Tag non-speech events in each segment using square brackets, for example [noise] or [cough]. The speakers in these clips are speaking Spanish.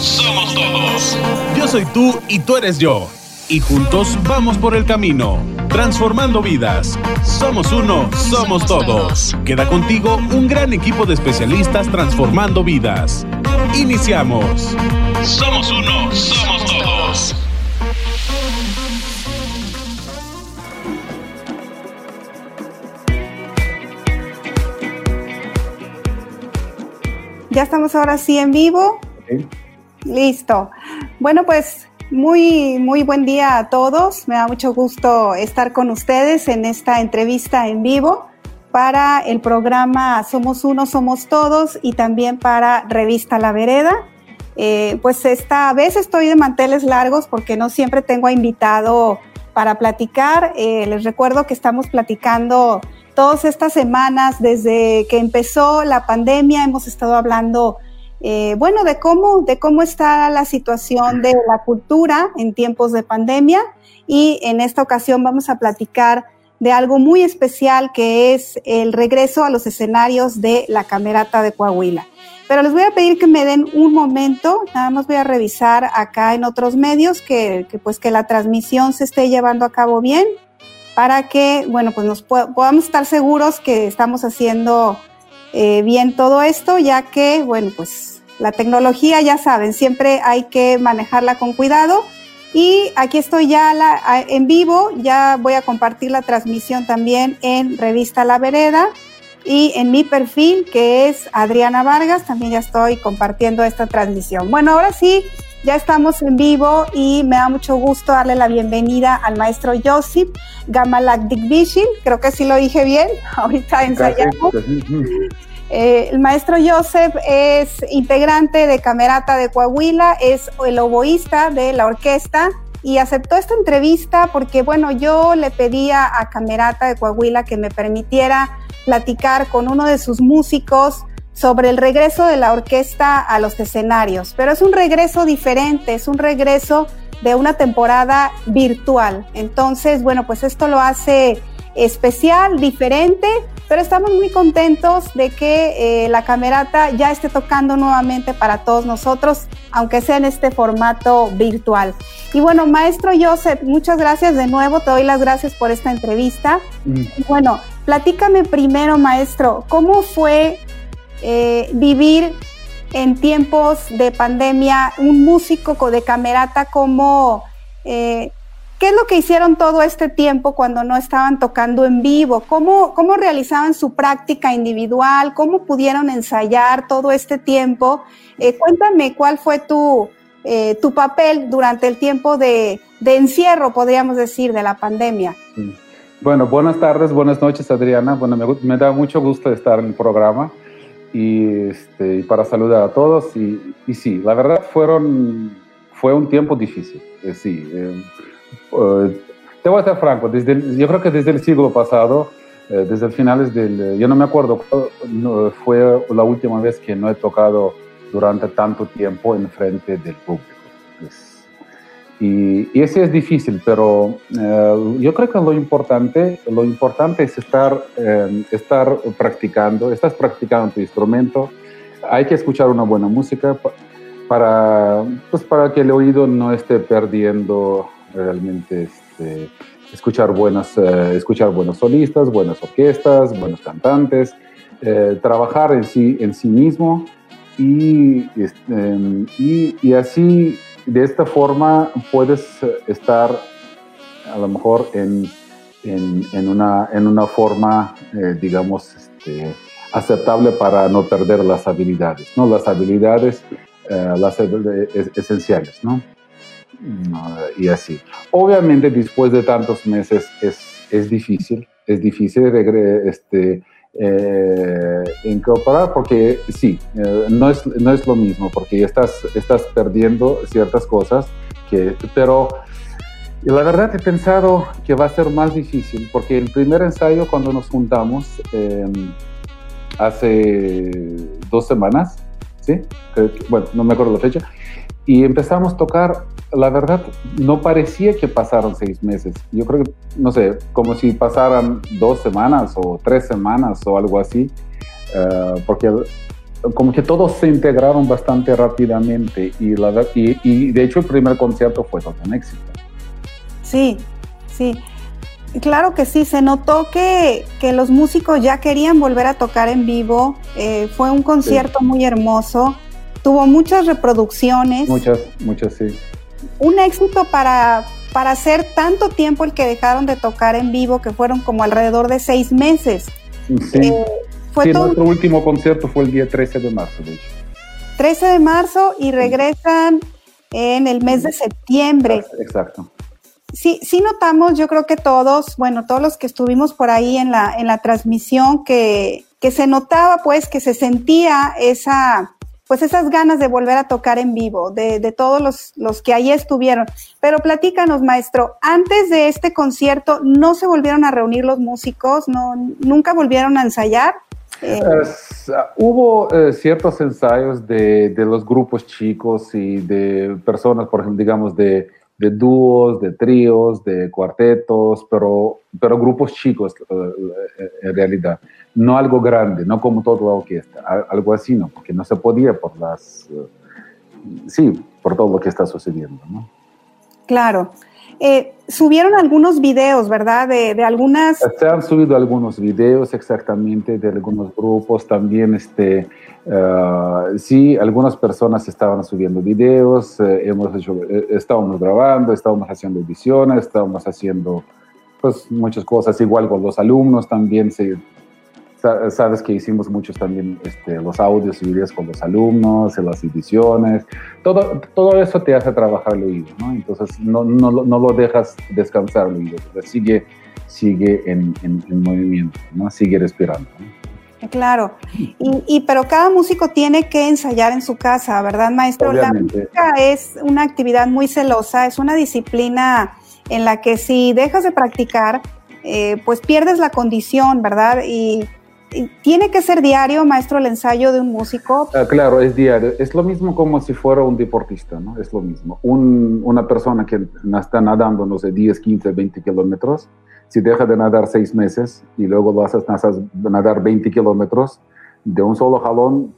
somos todos. Yo soy tú y tú eres yo. Y juntos vamos por el camino, transformando vidas. Somos uno, somos todos. Queda contigo un gran equipo de especialistas transformando vidas. Iniciamos. Somos uno, somos todos. Ya estamos ahora sí en vivo. Listo. Bueno, pues muy, muy buen día a todos. Me da mucho gusto estar con ustedes en esta entrevista en vivo para el programa Somos Uno, Somos Todos y también para Revista La Vereda. Eh, pues esta vez estoy de manteles largos porque no siempre tengo invitado para platicar. Eh, les recuerdo que estamos platicando todas estas semanas, desde que empezó la pandemia, hemos estado hablando, eh, bueno, de cómo, de cómo está la situación de la cultura en tiempos de pandemia. Y en esta ocasión vamos a platicar de algo muy especial que es el regreso a los escenarios de la Camerata de Coahuila. Pero les voy a pedir que me den un momento, nada más voy a revisar acá en otros medios que, que pues que la transmisión se esté llevando a cabo bien para que, bueno, pues nos podamos estar seguros que estamos haciendo eh, bien todo esto, ya que, bueno, pues la tecnología, ya saben, siempre hay que manejarla con cuidado. Y aquí estoy ya en vivo, ya voy a compartir la transmisión también en Revista La Vereda y en mi perfil, que es Adriana Vargas, también ya estoy compartiendo esta transmisión. Bueno, ahora sí, ya estamos en vivo y me da mucho gusto darle la bienvenida al maestro Josip Gamalak Dikbishil. Creo que sí lo dije bien, [laughs] ahorita ensayamos. Eh, el maestro Joseph es integrante de Camerata de Coahuila, es el oboísta de la orquesta y aceptó esta entrevista porque, bueno, yo le pedía a Camerata de Coahuila que me permitiera platicar con uno de sus músicos sobre el regreso de la orquesta a los escenarios, pero es un regreso diferente, es un regreso de una temporada virtual. Entonces, bueno, pues esto lo hace especial, diferente, pero estamos muy contentos de que eh, la camerata ya esté tocando nuevamente para todos nosotros, aunque sea en este formato virtual. Y bueno, maestro Joseph, muchas gracias de nuevo, te doy las gracias por esta entrevista. Mm. Bueno, platícame primero, maestro, ¿cómo fue eh, vivir en tiempos de pandemia, un músico de camerata como... Eh, ¿Qué es lo que hicieron todo este tiempo cuando no estaban tocando en vivo? ¿Cómo, ¿Cómo realizaban su práctica individual? ¿Cómo pudieron ensayar todo este tiempo? Eh, cuéntame cuál fue tu, tu papel durante el tiempo de, encierro, podríamos decir, de la pandemia. Bueno, buenas tardes, buenas noches, Adriana. Bueno, me, me da mucho gusto estar en el programa y, este, para saludar a todos. Y, y, sí, la verdad fueron, fue un tiempo difícil. Eh, sí, eh, eh, te voy a ser franco, desde yo creo que desde el siglo pasado, desde el finales del, yo no me acuerdo, fue la última vez que no he tocado durante tanto tiempo en frente del público. Y, ese es difícil, pero eh, yo creo que lo importante, lo importante es estar, eh, estar practicando, estás practicando tu instrumento, hay que escuchar una buena música para, pues para que el oído no esté perdiendo realmente este, escuchar, buenas, eh, escuchar buenos solistas, buenas orquestas, buenos cantantes, trabajar en sí, en sí mismo y, este, y, y así de esta forma puedes eh, estar a lo mejor en, en, una, en una forma, eh, digamos, este, aceptable para no perder las habilidades, ¿no? Las habilidades, eh, las esenciales, ¿no? Y así. Obviamente después de tantos meses es, es difícil, es difícil este, eh, incorporar porque sí, eh, no, es, no es lo mismo, porque estás, estás perdiendo ciertas cosas, que, pero la verdad he pensado que va a ser más difícil, porque el primer ensayo cuando nos juntamos em, hace dos semanas, ¿sí? bueno, no me acuerdo la fecha, y empezamos a tocar, la verdad, no parecía que pasaron seis meses. Yo creo que, no sé, como si pasaran dos semanas o tres semanas o algo así, eh, porque como que todos se integraron bastante rápidamente y, la, y, y de hecho el primer concierto fue todo un éxito. Sí, sí. Claro que sí, se notó que, que, los músicos ya querían volver a tocar en vivo. Eh, fue un concierto muy hermoso, tuvo muchas reproducciones. Muchas, muchas, sí. Un éxito para, para hacer tanto tiempo el que dejaron de tocar en vivo, que fueron como alrededor de seis meses. Sí, eh, fue sí nuestro último concierto fue el día 13 de marzo, de hecho. 13 de marzo y regresan en el mes de septiembre. Exacto sí, sí notamos, yo creo que todos, bueno, todos los que estuvimos por ahí en la, en la transmisión, que, que se notaba pues que se sentía esa, pues esas ganas de volver a tocar en vivo, de, de todos los, los, que ahí estuvieron. Pero platícanos, maestro, antes de este concierto, ¿no se volvieron a reunir los músicos? ¿No, ¿Nunca volvieron a ensayar? Eh, hubo eh, ciertos ensayos de, de, los grupos chicos y de personas, por ejemplo, digamos, de de dúos, de tríos, de cuartetos, pero, pero grupos chicos eh, en realidad. No algo grande, no como toda la orquesta, algo así, ¿no? Porque no se podía por las... Eh, sí, por todo lo que está sucediendo, ¿no? Claro. Eh, subieron algunos videos, ¿verdad? De, algunas... Se han subido algunos videos exactamente de algunos grupos. También, este, uh, sí, algunas personas estaban subiendo videos. Eh, hemos hecho, eh, estábamos grabando, estábamos haciendo ediciones, estábamos haciendo pues, muchas cosas. Igual con los alumnos también se sabes que hicimos muchos también este, los audios y videos con los alumnos, en las ediciones, todo, todo eso te hace trabajar el oído, ¿no? Entonces no, no, no lo dejas descansar el oído, sigue, sigue en, en, movimiento, ¿no? Sigue respirando. Claro, y, y, pero cada músico tiene que ensayar en su casa, ¿verdad, maestro? Obviamente. La música es una actividad muy celosa, es una disciplina en la que si dejas de practicar, eh, pues pierdes la condición, ¿verdad? Y ¿Tiene que ser diario, maestro, el ensayo de un músico? Ah, claro, es diario. Es lo mismo como si fuera un deportista, ¿no? Es lo mismo. Un, una persona que está nadando, no sé, 10, 15, 20 kilómetros, si deja de nadar seis meses y luego lo haces nadar 20 kilómetros, de un solo jalón,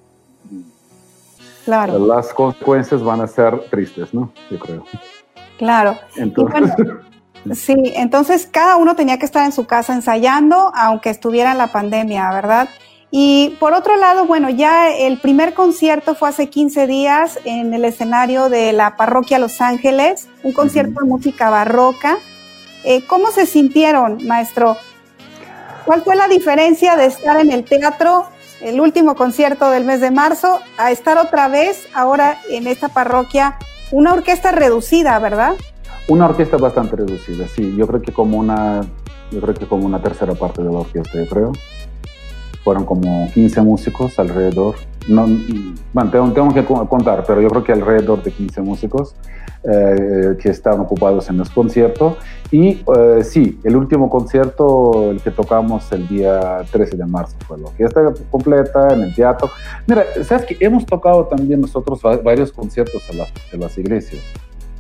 claro. las consecuencias van a ser tristes, ¿no? Yo creo. Claro. Entonces... [laughs] Sí, entonces cada uno tenía que estar en su casa ensayando, aunque estuviera en la pandemia, ¿verdad? Y por otro lado, bueno, ya el primer concierto fue hace 15 días en el escenario de la parroquia Los Ángeles, un concierto de música barroca. Eh, ¿Cómo se sintieron, maestro? ¿Cuál fue la diferencia de estar en el teatro, el último concierto del mes de marzo, a estar otra vez ahora en esta parroquia, una orquesta reducida, ¿verdad? Una orquesta bastante reducida, sí. Yo creo que como una, yo creo que como una tercera parte de la orquesta, yo creo. Fueron como 15 músicos alrededor. No, bueno, tengo, que contar, pero yo creo que alrededor de 15 músicos eh, que estaban ocupados en los conciertos. Y eh, sí, el último concierto, el que tocamos el día 13 de marzo, fue la orquesta completa en el teatro. Mira, sabes que hemos tocado también nosotros varios conciertos en, en las iglesias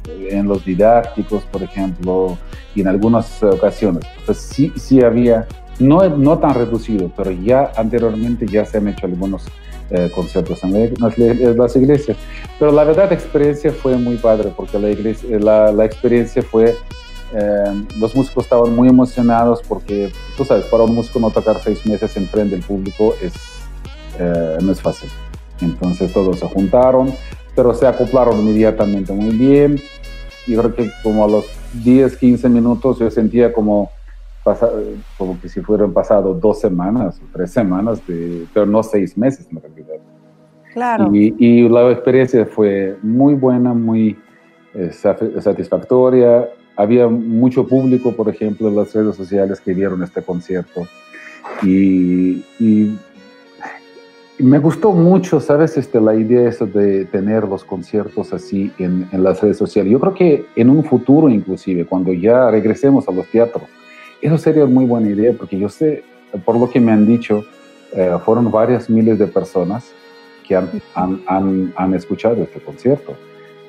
en los didácticos, por ejemplo, y en algunas ocasiones. Pues sí, sí había, no, no tan reducido, pero ya anteriormente ya se han hecho algunos eh, conciertos en las, iglesias. Pero la verdad la experiencia fue muy padre, porque la, iglesia, la, la experiencia fue, eh, los músicos estaban muy emocionados porque, tú sabes, para un músico no tocar seis meses en frente del público es, eh, no es fácil. Entonces todos se juntaron, pero se acoplaron inmediatamente muy bien. Yo creo que como a los 10, 15 minutos yo sentía como, como que si fueran pasado dos semanas o tres semanas, de, pero no seis meses en realidad. Claro. Y, y la experiencia fue muy buena, muy eh, satisfactoria. Había mucho público, por ejemplo, en las redes sociales que vieron este concierto. Y, y me gustó mucho, ¿sabes? Este, la idea eso de tener los conciertos así en, en, las redes sociales. Yo creo que en un futuro, inclusive, cuando ya regresemos a los teatros, eso sería muy buena idea, porque yo sé, por lo que me han dicho, eh, fueron varias miles de personas que han, han, han, escuchado este concierto.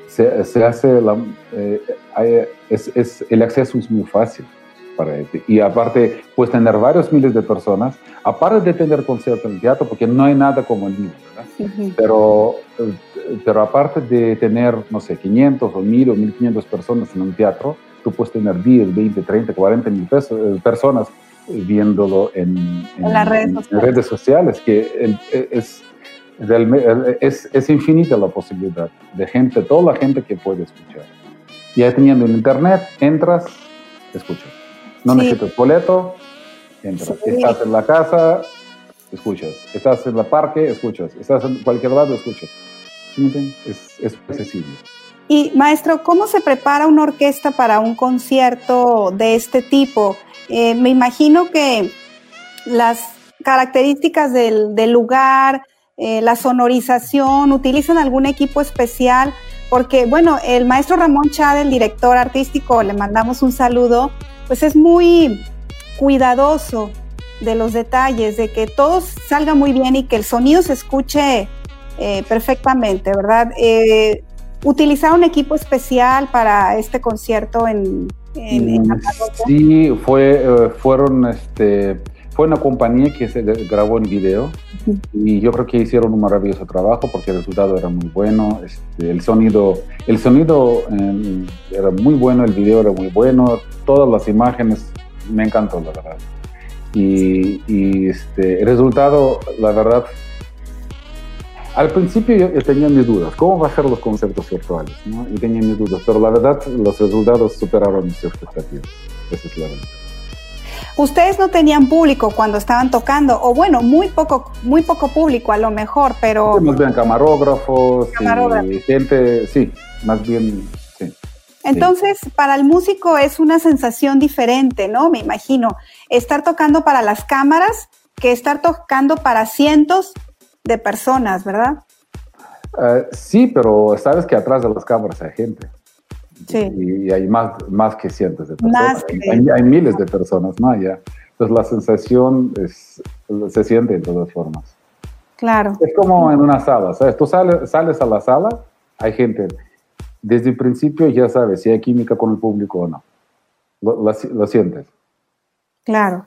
Se, se hace, la, eh, es, es, el acceso es muy fácil. Para este. Y aparte, pues tener varios miles de personas, aparte de tener conciertos en el teatro, porque no hay nada como el vivo, ¿verdad? pero, pero aparte de tener, no sé, 500 o 1000 o 1500 personas en un teatro, tú puedes tener 10, 20, 30, 40 mil personas viéndolo en, las redes, sociales. que es, es, es, infinita la posibilidad de gente, toda la gente que puede escuchar. Ya teniendo el internet, entras, escuchas. No necesitas boleto, entras. Estás en la casa, escuchas. Estás en el parque, escuchas. Estás en cualquier lado, escuchas. Es, es accesible. Y maestro, ¿cómo se prepara una orquesta para un concierto de este tipo? Eh, me imagino que las características del, lugar, eh, la sonorización, utilizan algún equipo especial, porque bueno, el maestro Ramón Chad, el director artístico, le mandamos un saludo, pues es muy cuidadoso de los detalles, de que todo salga muy bien y que el sonido se escuche eh, perfectamente, ¿verdad? utilizar un equipo especial para este concierto en, en, mm, Sí, fue, eh, fueron, este, fue una compañía que se grabó en video y yo creo que hicieron un maravilloso trabajo porque el resultado era muy bueno, este, el sonido, el sonido em, era muy bueno, el video era muy bueno, todas las imágenes me encantó la verdad. Y, y este, el resultado, la verdad, al principio yo, tenía mis dudas, ¿cómo va a ser los conciertos virtuales? ¿no? Y tenía mis dudas, pero la verdad los resultados superaron mis expectativas. Esa es la verdad. Ustedes no tenían público cuando estaban tocando, o bueno, muy poco, muy poco público a lo mejor, pero... Más bien camarógrafos, y gente, sí, más bien, sí. Entonces, para el músico es una sensación diferente, ¿no? Me imagino, estar tocando para las cámaras que estar tocando para cientos de personas, ¿verdad? Eh, sí, pero sabes que atrás de las cámaras hay gente. Sí. Y, hay más, más que cientos de personas. Hay, miles de personas, ¿no? Ya. Entonces la sensación es, se siente de todas formas. Claro. Es como en una sala, ¿sabes? Tú sales, sales a la sala, hay gente. Desde el principio ya sabes si hay química con el público o no. lo sientes. Claro.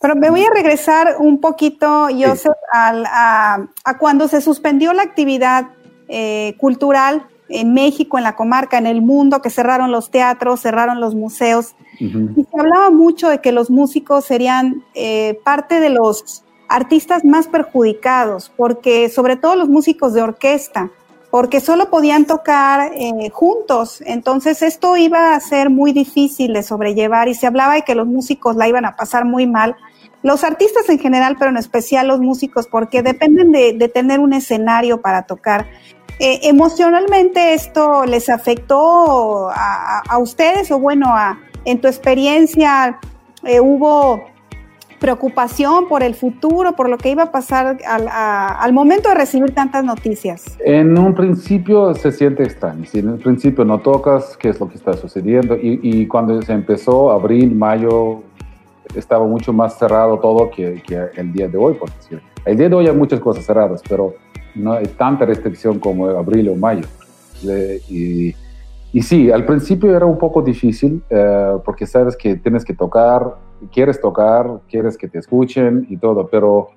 Pero me voy a regresar un poquito, Joseph, a, cuando se suspendió la actividad eh, cultural en México, en la comarca, en el mundo, que cerraron los teatros, cerraron los museos. Y se hablaba mucho de que los músicos serían eh, parte de los artistas más perjudicados, porque sobre todo los músicos de orquesta, porque solo podían tocar eh, juntos. Entonces esto iba a ser muy difícil de sobrellevar y se hablaba de que los músicos la iban a pasar muy mal. Los artistas en general, pero en especial los músicos, porque dependen de, tener un escenario para tocar. Eh, emocionalmente esto les afectó a, ustedes o bueno, en tu experiencia eh, hubo preocupación por el futuro, por lo que iba a pasar al, momento de recibir tantas noticias? En un principio se siente extraño. En el principio no tocas, ¿qué es lo que está sucediendo? Y, cuando se empezó, abril, mayo, estaba mucho más cerrado todo que, el día de hoy, por decir. El día de hoy hay muchas cosas cerradas, pero no hay tanta restricción como abril o mayo. Y, sí, al principio era un poco difícil eh, porque sabes que tienes que tocar, quieres tocar, quieres que te escuchen y todo, pero,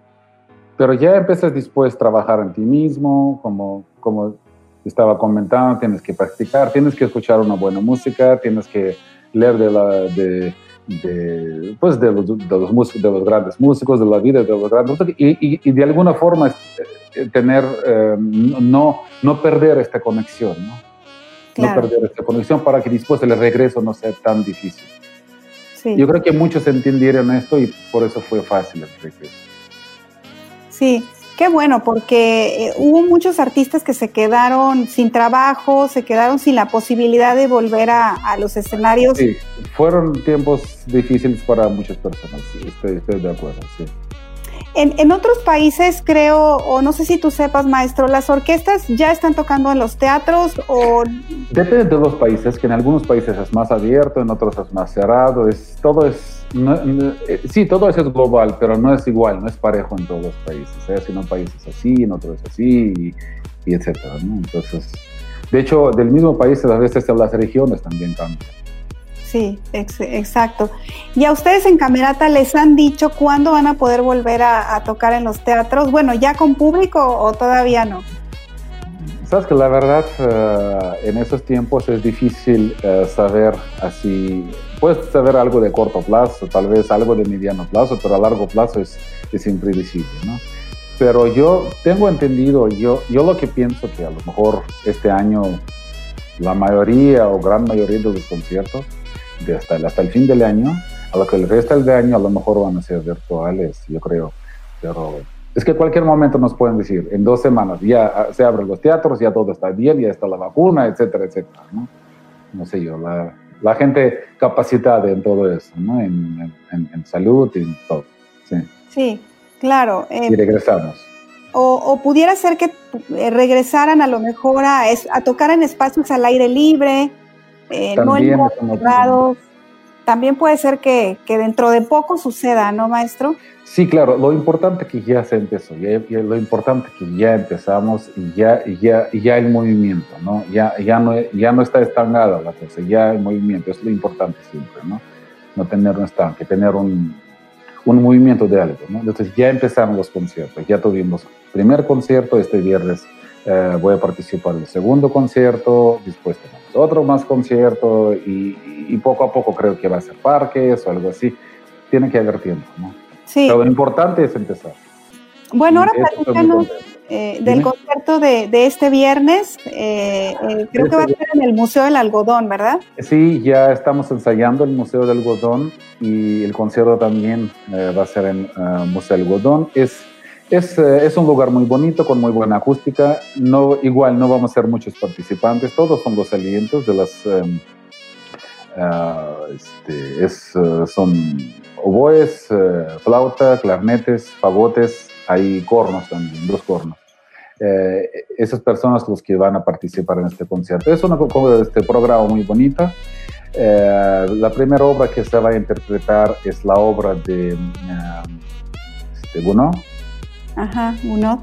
pero ya empiezas después a trabajar en ti mismo, como, como estaba comentando, tienes que practicar, tienes que escuchar una buena música, tienes que leer de, de, pues de, los, de, los grandes músicos, de la vida de los grandes y, de alguna forma tener, eh, no, no perder esta conexión, ¿no? no perder esta conexión para que después el regreso no sea tan difícil. Yo creo que muchos entendieron esto y por eso fue fácil el regreso. Sí, qué bueno, porque eh, hubo muchos artistas que se quedaron sin trabajo, se quedaron sin la posibilidad de volver a, a los escenarios. Sí, fueron tiempos difíciles para muchas personas, estoy, estoy de acuerdo, sí. En, otros países, creo, o no sé si tú sepas, maestro, ¿las orquestas ya están tocando en los teatros o...? Depende de los países, que en algunos países es más abierto, en otros es más cerrado, es, todo es... Eh, sí, todo eso es global, pero no es igual, no es parejo en todos los países, ¿eh? si en un país así, en otro es así, y, etcétera. Entonces, de hecho, del mismo país a veces las regiones también cambian. Sí, exacto. ¿Y a ustedes en Camerata les han dicho cuándo van a poder volver a, tocar en los teatros? Bueno, ¿ya con público o todavía no? Sabes que la verdad eh, en esos tiempos es difícil eh, saber así, puedes saber algo de corto plazo, tal vez algo de mediano plazo, pero a largo plazo es, es impredecible, ¿no? Pero yo tengo entendido, yo, yo lo que pienso que a lo mejor este año la mayoría o gran mayoría de los conciertos de hasta, el, hasta el fin del año, a lo que el resto del año a lo mejor van a ser virtuales, yo creo. Pero es que cualquier momento nos pueden decir, en dos semanas ya se abren los teatros, ya todo está bien, ya está la vacuna, etcétera, etcétera. No, no sé yo, la, la, gente capacitada en todo eso, ¿no? En, en, en salud y en todo. Sí, sí claro. Eh, y regresamos. O, pudiera ser que eh, regresaran a lo mejor a, a tocar en espacios al aire libre, eh, no en cerrados. También puede ser que, que, dentro de poco suceda, ¿no, maestro? Sí, claro. Lo importante que ya se empezó, ya, lo importante que ya empezamos y ya, ya, ya el movimiento, ¿no? Ya, ya, no, ya no está estancada la cosa, ya el movimiento es lo importante siempre, ¿no? No tener un estanque, tener un, un movimiento de algo, ¿no? Entonces ya empezaron los conciertos, ya tuvimos primer concierto, este viernes eh, voy a participar en el segundo concierto, después tenemos otro más concierto y, poco a poco creo que va a ser parques o algo así. Tiene que haber tiempo, ¿no? Sí. Pero lo importante es empezar. Bueno, ahora platícanos eh, del concierto de, este viernes. Eh, creo que va a ser en el Museo del Algodón, ¿verdad? Sí, ya estamos ensayando el Museo del Algodón y el concierto también va a ser en el Museo del Algodón. Es es, eh, es, un lugar muy bonito, con muy buena acústica. No, igual no vamos a ser muchos participantes, todos son los alientos de las... Em, este, eh, son oboes, eh, flauta, clarinetes, fagotes, hay cornos también, dos cornos. esas personas los que van a participar en este concierto. Es una este programa muy bonita. la primera obra que se va a interpretar es la obra de este, Gounod, Ajá, uno.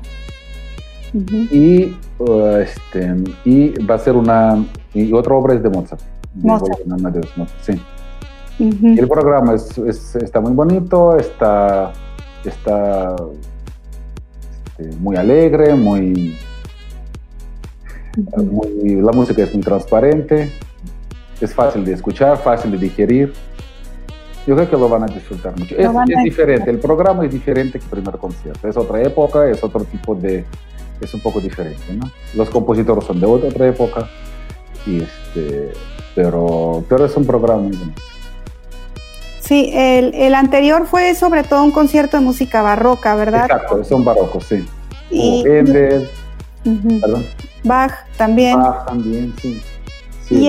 y, uh, este, y va a ser una, y otra obra es de Mozart. Mozart. sí. El programa es, está muy bonito, está, está este, muy alegre, muy, muy, la música es muy transparente, es fácil de escuchar, fácil de digerir. Yo creo que lo van a disfrutar mucho. Es, diferente, el programa es diferente que el primer concierto. Es otra época, es otro tipo de... Es un poco diferente, ¿no? Los compositores son de otra época, y este, pero, pero es un programa muy bonito. Sí, el, el, anterior fue sobre todo un concierto de música barroca, ¿verdad? Exacto, son barrocos, sí. Y, Bach también. Bach también, sí y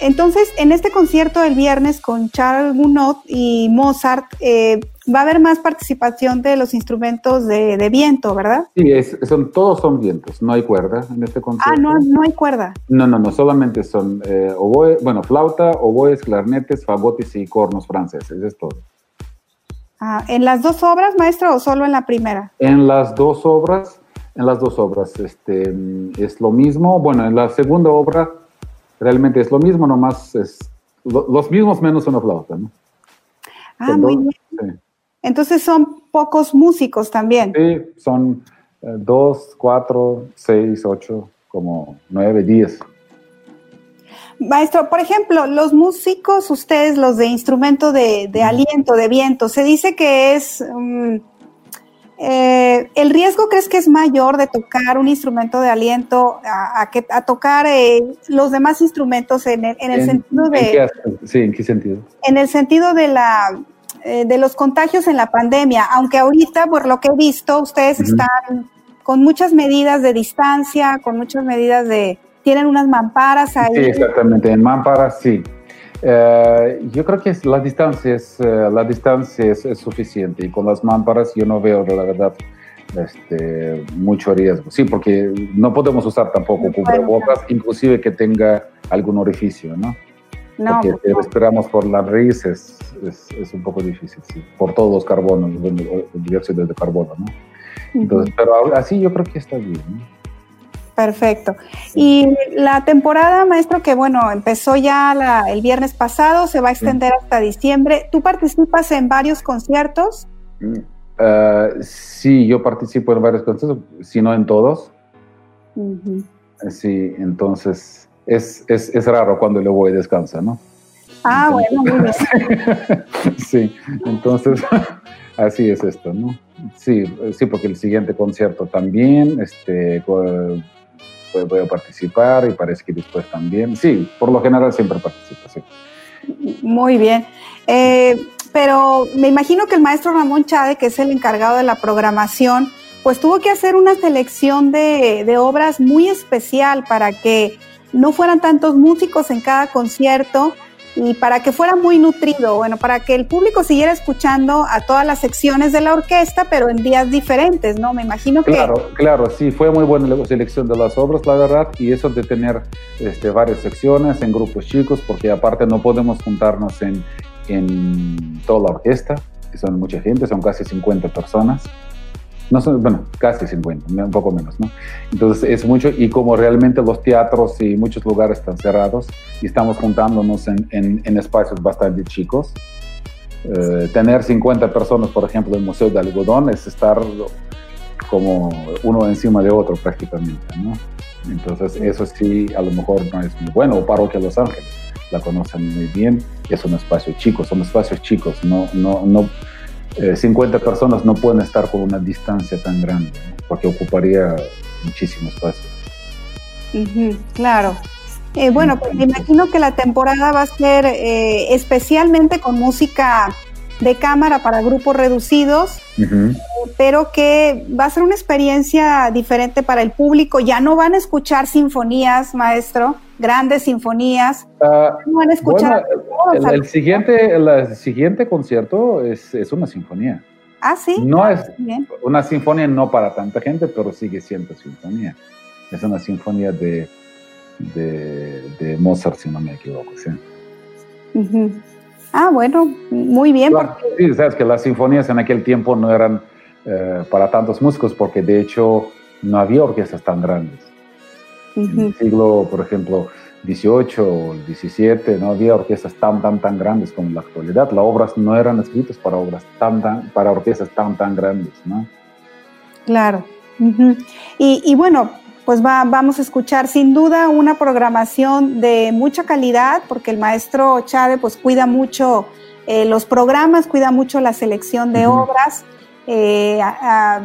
entonces, en este concierto del viernes con Charles Gounod y Mozart, eh, va a haber más participación de los instrumentos de, viento, ¿verdad? Sí, son, todos son vientos, no hay cuerda en este concierto. Ah, no, no hay cuerda. No, no, no, solamente son eh, oboe, bueno, flauta, oboes, clarinetes, fagotes y cornos franceses, es todo. Ah, ¿En las dos obras, maestro, o solo en la primera? En las dos obras, en las dos obras, este, es lo mismo. Bueno, en la segunda obra realmente es lo mismo, nomás es los mismos menos una flauta, ¿no? Ah, muy bien. Entonces son pocos músicos también. Sí, son eh, dos, cuatro, seis, ocho, como nueve, diez. Maestro, por ejemplo, los músicos, ustedes, los de instrumento de, aliento, de viento, se dice que es... Mm, eh, ¿El riesgo crees que es mayor de tocar un instrumento de aliento a, que, a tocar eh, los demás instrumentos en el, en el sentido de... sí, ¿en qué sentido? En el sentido de la eh, de los contagios en la pandemia, aunque ahorita, por lo que he visto, ustedes están con muchas medidas de distancia, con muchas medidas de... Tienen unas mamparas ahí. Sí, exactamente, en mamparas sí. Eh, yo creo que la distancia, es, eh, la distancia es, suficiente y con las mámparas yo no veo, la verdad, este, mucho riesgo. Sí, porque no podemos usar tampoco cubrebocas, inclusive que tenga algún orificio, ¿no? No, porque si respiramos por la nariz es, es, un poco difícil, sí, por todos los carbonos, el dióxido de carbono, ¿no? Entonces, pero así yo creo que está bien. ¿no? Perfecto. Y la temporada, maestro, que bueno, empezó ya el viernes pasado, se va a extender hasta diciembre. ¿Tú participas en varios conciertos? Mm, ah, sí, yo participo en varios conciertos, si no en todos. Sí, entonces es, es, es, raro cuando le voy a descansar, ¿no? Ah, bueno, muy bien. [laughs] sí, entonces [laughs] así es esto, ¿no? Sí, sí, porque el siguiente concierto también, este, voy a participar y parece que después también. Sí, por lo general siempre participo, sí. Muy bien. Eh, pero me imagino que el maestro Ramón Chade, que es el encargado de la programación, pues tuvo que hacer una selección de, de obras muy especial para que no fueran tantos músicos en cada concierto y para que fuera muy nutrido, bueno, para que el público siguiera escuchando a todas las secciones de la orquesta, pero en días diferentes, ¿no? Me imagino que... Claro, claro, sí, fue muy buena la selección de las obras, la verdad, y eso de tener este, varias secciones en grupos chicos, porque aparte no podemos juntarnos en, en toda la orquesta, que son mucha gente, son casi 50 personas no son, bueno, casi 50, un poco menos, ¿no? Entonces es mucho, y como realmente los teatros y muchos lugares están cerrados y estamos juntándonos en, espacios bastante chicos, eh, tener 50 personas, por ejemplo, en el Museo de Algodón es estar como uno encima de otro prácticamente, ¿no? Entonces eso sí, a lo mejor no es muy bueno, o Parroquia Los Ángeles, la conocen muy bien, es un espacio chico, son espacios chicos, no, no, no 50 eh, personas no pueden estar con una distancia tan grande, porque ocuparía muchísimo espacio. claro. Eh, bueno, pues me imagino que la temporada va a ser eh, especialmente con música de cámara para grupos reducidos, pero que va a ser una experiencia diferente para el público. Ya no van a escuchar sinfonías, maestro, grandes sinfonías. Ah, no van a escuchar. El, siguiente, el siguiente concierto es, es, una sinfonía. Ah, sí. No ah, es una sinfonía no para tanta gente, pero sigue siendo sinfonía. Es una sinfonía de, de, Mozart, si no me equivoco. ¿sí? Ah, bueno, muy bien. Sí, sabes que las sinfonías en aquel tiempo no eran eh, para tantos músicos porque de hecho no había orquestas tan grandes. En el siglo, por ejemplo, 18 o 17 no había orquestas tan, tan, tan grandes como en la actualidad. Las obras no eran escritas para obras tan, tan, para orquestas tan, tan grandes, ¿no? Claro. y, y, bueno, pues va, vamos a escuchar sin duda una programación de mucha calidad, porque el maestro Chade pues cuida mucho eh, los programas, cuida mucho la selección de obras, eh, a,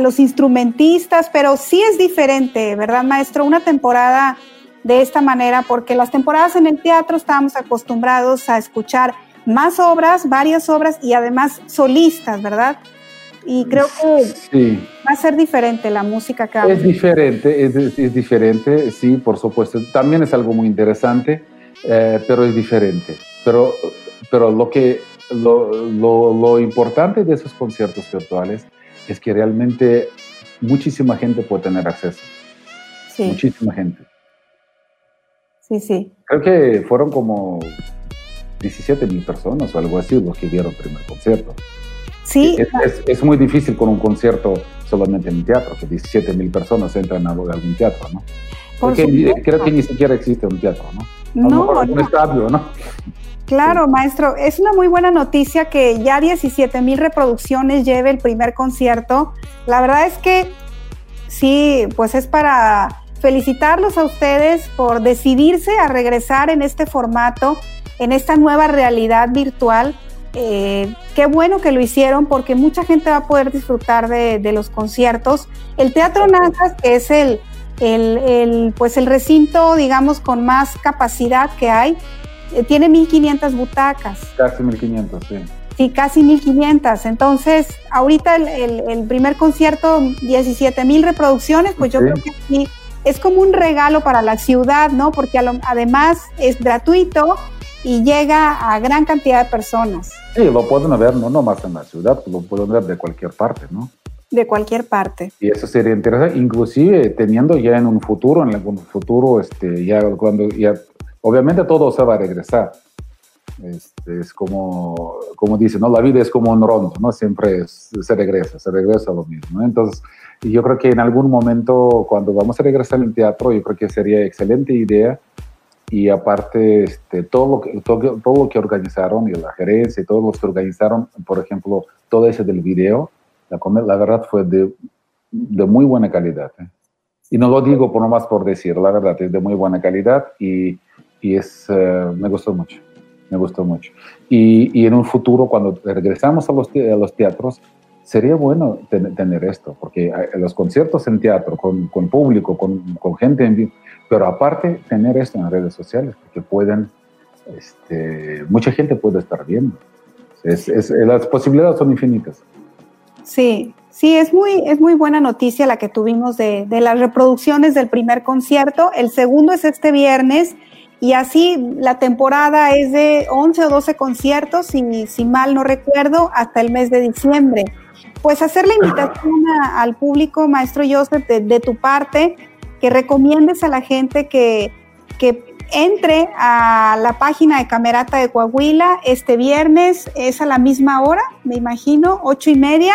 los instrumentistas, pero sí es diferente, ¿verdad, maestro? Una temporada de esta manera, porque las temporadas en el teatro estábamos acostumbrados a escuchar más obras, varias obras y además solistas, ¿verdad? y creo que va a ser diferente la música que Es diferente, es, es, diferente, sí, por supuesto. También es algo muy interesante, eh, pero es diferente. Pero, pero lo, que, lo, lo, lo, importante de esos conciertos virtuales es que realmente muchísima gente puede tener acceso. Sí. Muchísima gente. Sí, sí. Creo que fueron como 17 mil personas o algo así los que vieron el primer concierto. Sí. Es, muy difícil con un concierto solamente en un teatro, que 17 mil personas entran a algún teatro, ¿no? Porque creo que ni siquiera existe un teatro, ¿no? no, un estadio, ¿no? Claro, maestro, es una muy buena noticia que ya 17 mil reproducciones lleve el primer concierto. La verdad es que sí, pues es para felicitarlos a ustedes por decidirse a regresar en este formato, en esta nueva realidad virtual eh, qué bueno que lo hicieron porque mucha gente va a poder disfrutar de, los conciertos. El Teatro Nazas, que es el, el, pues el recinto, digamos, con más capacidad que hay, eh, tiene 1.500 butacas. Casi 1.500, sí. Sí, casi 1.500. Entonces, ahorita el, primer concierto, 17.000 reproducciones, pues yo creo que sí, es como un regalo para la ciudad, ¿no? Porque además es gratuito y llega a gran cantidad de personas. Sí, lo pueden ver no nomás en la ciudad, lo pueden ver de cualquier parte, ¿no? De cualquier parte. Y eso sería interesante, inclusive teniendo ya en un futuro, en algún futuro, este, ya cuando ya, obviamente todo se va a regresar, Este, es como, como dice, ¿no? La vida es como un rondo, ¿no? Siempre se regresa, se regresa a lo mismo. Entonces, yo creo que en algún momento, cuando vamos a regresar al teatro, yo creo que sería excelente idea. Y aparte, este, todo, lo que, todo, todo, lo que organizaron, y la gerencia y todos los que organizaron, por ejemplo, todo ese del video, la, la verdad fue de, de muy buena calidad. ¿eh? Y no lo digo por nomás por decir, la verdad es de muy buena calidad y, y es, uh, me gustó mucho me gustó mucho. Y, y, en un futuro, cuando regresamos a los, a los teatros, sería bueno ten, tener esto, porque los conciertos en teatro, con, con público, con, con, gente en vivo, pero aparte tener esto en redes sociales, porque pueden, este, mucha gente puede estar viendo. Es, es, las posibilidades son infinitas. Sí, sí, es muy, es muy buena noticia la que tuvimos de, de las reproducciones del primer concierto. El segundo es este viernes y así la temporada es de 11 o 12 conciertos, si, si mal no recuerdo, hasta el mes de diciembre. Pues hacer la invitación a, al público, maestro Joseph, de, tu parte, que recomiendes a la gente que, que entre a la página de Camerata de Coahuila este viernes, es a la misma hora, me imagino, ocho y media,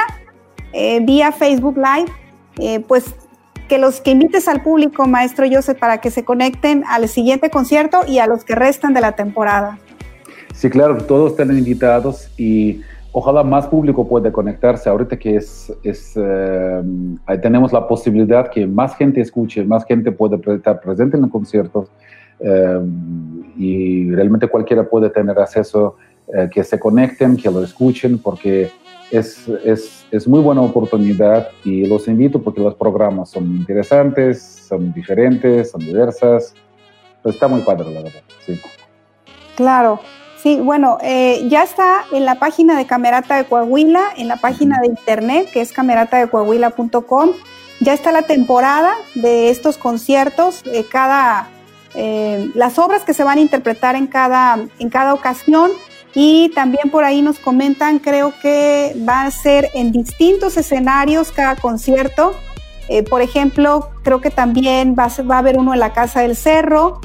eh, vía Facebook Live. Eh, pues que los que invites al público, maestro Joseph, para que se conecten al siguiente concierto y a los que restan de la temporada. Sí, claro, todos están invitados y ojalá más público pueda conectarse. Ahorita que es, es eh, tenemos la posibilidad que más gente escuche, más gente puede estar presente en los conciertos eh, y realmente cualquiera puede tener acceso, eh, que se conecten, que lo escuchen, porque es, es, es, muy buena oportunidad y los invito porque los programas son interesantes, son diferentes, son diversas. Está muy padre, la verdad. Sí. Claro. Sí, bueno, eh, ya está en la página de Camerata de Coahuila, en la página de internet que es cameratadecoahuila.com. Ya está la temporada de estos conciertos, eh, cada, eh, las obras que se van a interpretar en cada, en cada ocasión y también por ahí nos comentan, creo que va a ser en distintos escenarios cada concierto. Por ejemplo, creo que también va a, ser, va a, haber uno en la Casa del Cerro,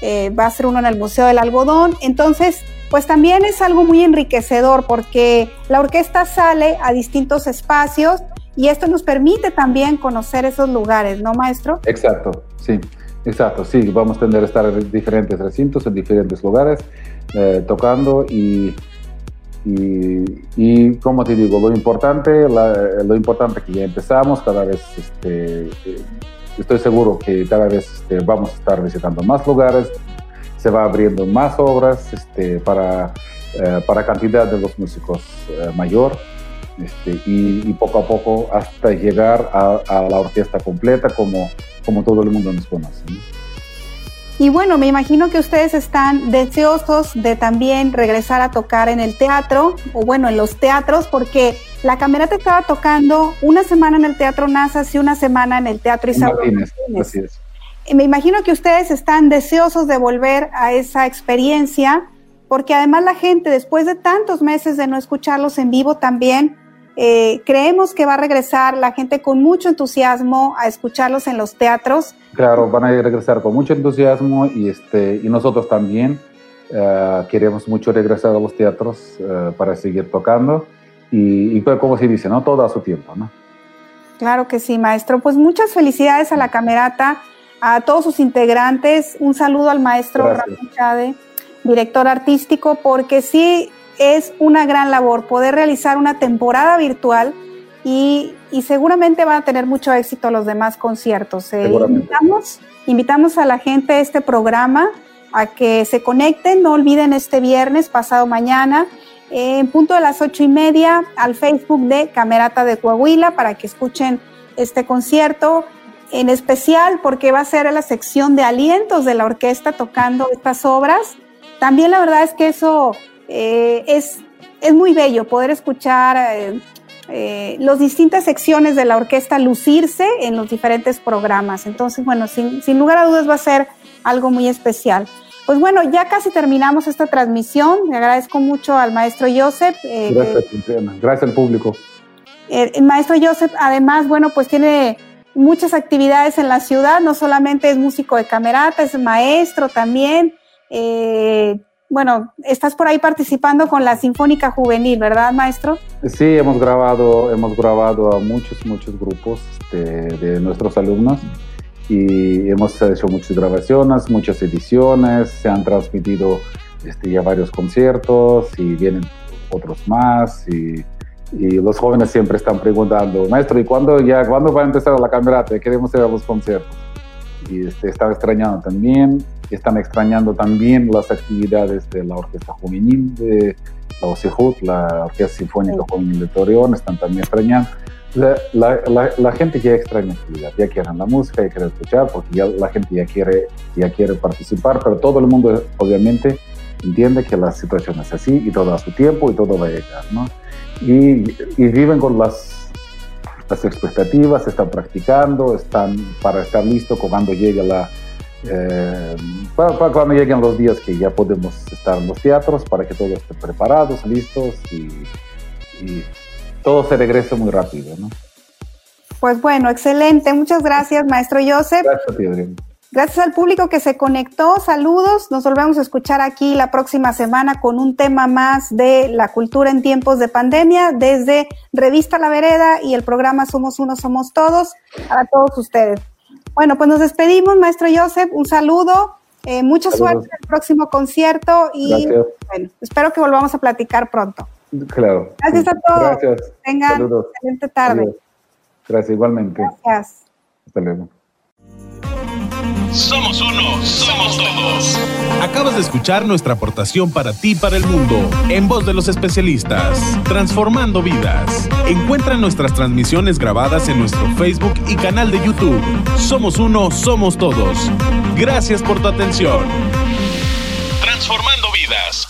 eh, va a ser uno en el Museo del Algodón. Entonces, pues también es algo muy enriquecedor porque la orquesta sale a distintos espacios y esto nos permite también conocer esos lugares, ¿no, maestro? Exacto, sí. Exacto, sí, vamos a tener que estar en diferentes recintos, en diferentes lugares, eh, tocando y, y, y, como te digo, lo importante, lo importante que ya empezamos, cada vez este, estoy seguro que cada vez este, vamos a estar visitando más lugares, se va abriendo más obras este, para, eh, para cantidad de los músicos eh, mayor. Este, y, poco a poco hasta llegar a, la orquesta completa como como todo el mundo nos conoce. ¿no? Y bueno, me imagino que ustedes están deseosos de también regresar a tocar en el teatro, o bueno, en los teatros, porque la camerata estaba tocando una semana en el Teatro Nazas y una semana en el Teatro Isabel Martínez. Martínez. Así es. Y me imagino que ustedes están deseosos de volver a esa experiencia, porque además la gente, después de tantos meses de no escucharlos en vivo, también eh, creemos que va a regresar la gente con mucho entusiasmo a escucharlos en los teatros. Claro, van a regresar con mucho entusiasmo y, este, y nosotros también uh, queremos mucho regresar a los teatros uh, para seguir tocando y, y, como se dice, ¿no? Todo a su tiempo, ¿no? Claro que sí, maestro. Pues muchas felicidades a la camerata, a todos sus integrantes. Un saludo al maestro Ramón Chade, director artístico, porque sí es una gran labor poder realizar una temporada virtual y, y seguramente van a tener mucho éxito los demás conciertos. Eh, invitamos, invitamos a la gente de este programa a que se conecten, no olviden este viernes, pasado mañana, en punto de las ocho y media, al Facebook de Camerata de Coahuila para que escuchen este concierto en especial porque va a ser la sección de alientos de la orquesta tocando estas obras. También la verdad es que eso eh, es, es, muy bello poder escuchar eh, eh, las distintas secciones de la orquesta lucirse en los diferentes programas. Entonces, bueno, sin, sin, lugar a dudas va a ser algo muy especial. Pues bueno, ya casi terminamos esta transmisión. Le agradezco mucho al maestro Joseph. Eh, Gracias, Triana. Gracias al público. el maestro Joseph, además, bueno, pues tiene muchas actividades en la ciudad. No solamente es músico de camerata, es maestro también. Eh, bueno, estás por ahí participando con la Sinfónica Juvenil, ¿verdad, maestro? Sí, hemos grabado, hemos grabado a muchos, muchos grupos este, de nuestros alumnos y hemos hecho muchas grabaciones, muchas ediciones, se han transmitido este, ya varios conciertos y vienen otros más y, los jóvenes siempre están preguntando, maestro, ¿y cuándo, ya, ¿cuándo va a empezar la camerata? Queremos ir a los conciertos. Y este, están extrañando también, están extrañando también las actividades de la Orquesta Juvenil de la OCJUT, la Orquesta Sinfónica Juvenil de Torreón, están también extrañando la, la, la, gente ya extraña actividad, ya quieren la música, ya quieren escuchar, porque ya la gente ya quiere, ya quiere participar, pero todo el mundo obviamente entiende que la situación es así y todo a su tiempo y todo va a llegar, ¿no? Y, y viven con las, las expectativas, están practicando, están para estar listos cuando llegue la... Eh, para, cuando lleguen los días que ya podemos estar en los teatros, para que todos estén preparados, listos y, y todo se regresa muy rápido, ¿no? Pues bueno, excelente. Muchas gracias, maestro Joseph. Gracias, Gracias al público que se conectó. Saludos. Nos volvemos a escuchar aquí la próxima semana con un tema más de la cultura en tiempos de pandemia desde Revista La Vereda y el programa Somos Uno, Somos Todos para todos ustedes. Bueno, pues nos despedimos, maestro Joseph. Un saludo. Eh, mucha suerte en el próximo concierto y bueno, espero que volvamos a platicar pronto. Claro. Gracias a todos. Gracias. Tengan excelente tarde. Gracias, igualmente. Gracias. Hasta luego. Somos uno, somos todos. Acabas de escuchar nuestra aportación para ti, para el mundo, en voz de los especialistas, transformando vidas. Encuentra nuestras transmisiones grabadas en nuestro Facebook y canal de YouTube. Somos uno, somos todos. Gracias por tu atención. Transformando vidas.